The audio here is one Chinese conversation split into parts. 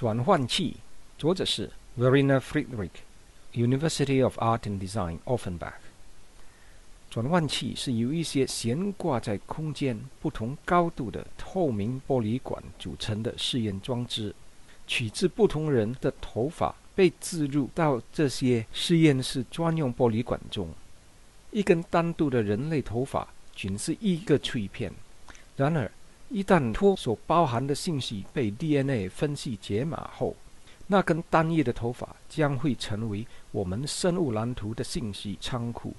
转换器，作者是 Verena Friedrich，University of Art and Design Offenbach。转换器是由一些悬挂在空间不同高度的透明玻璃管组成的试验装置，取自不同人的头发被置入到这些实验室专用玻璃管中。一根单独的人类头发仅是一个碎片，然而。一旦托所包含的信息被 DNA 分析解码后，那根单一的头发将会成为我们生物蓝图的信息仓库。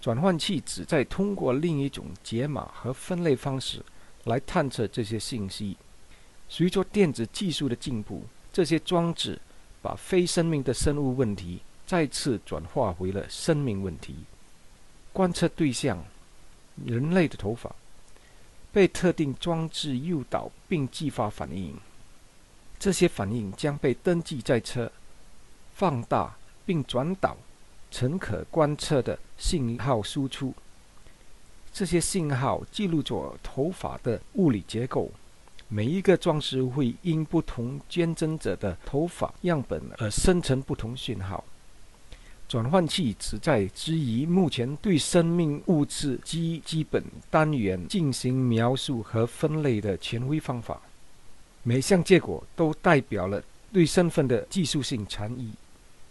转换器旨在通过另一种解码和分类方式来探测这些信息。随着电子技术的进步，这些装置把非生命的生物问题再次转化为了生命问题。观测对象：人类的头发。被特定装置诱导并激发反应，这些反应将被登记在车、放大并转导成可观测的信号输出。这些信号记录着头发的物理结构。每一个装置会因不同捐赠者的头发样本而生成不同信号。转换器旨在质疑目前对生命物质基基本单元进行描述和分类的权威方法。每项结果都代表了对身份的技术性禅意。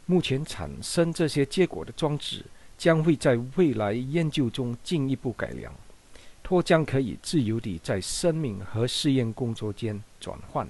目前产生这些结果的装置将会在未来研究中进一步改良，脱将可以自由地在生命和试验工作间转换。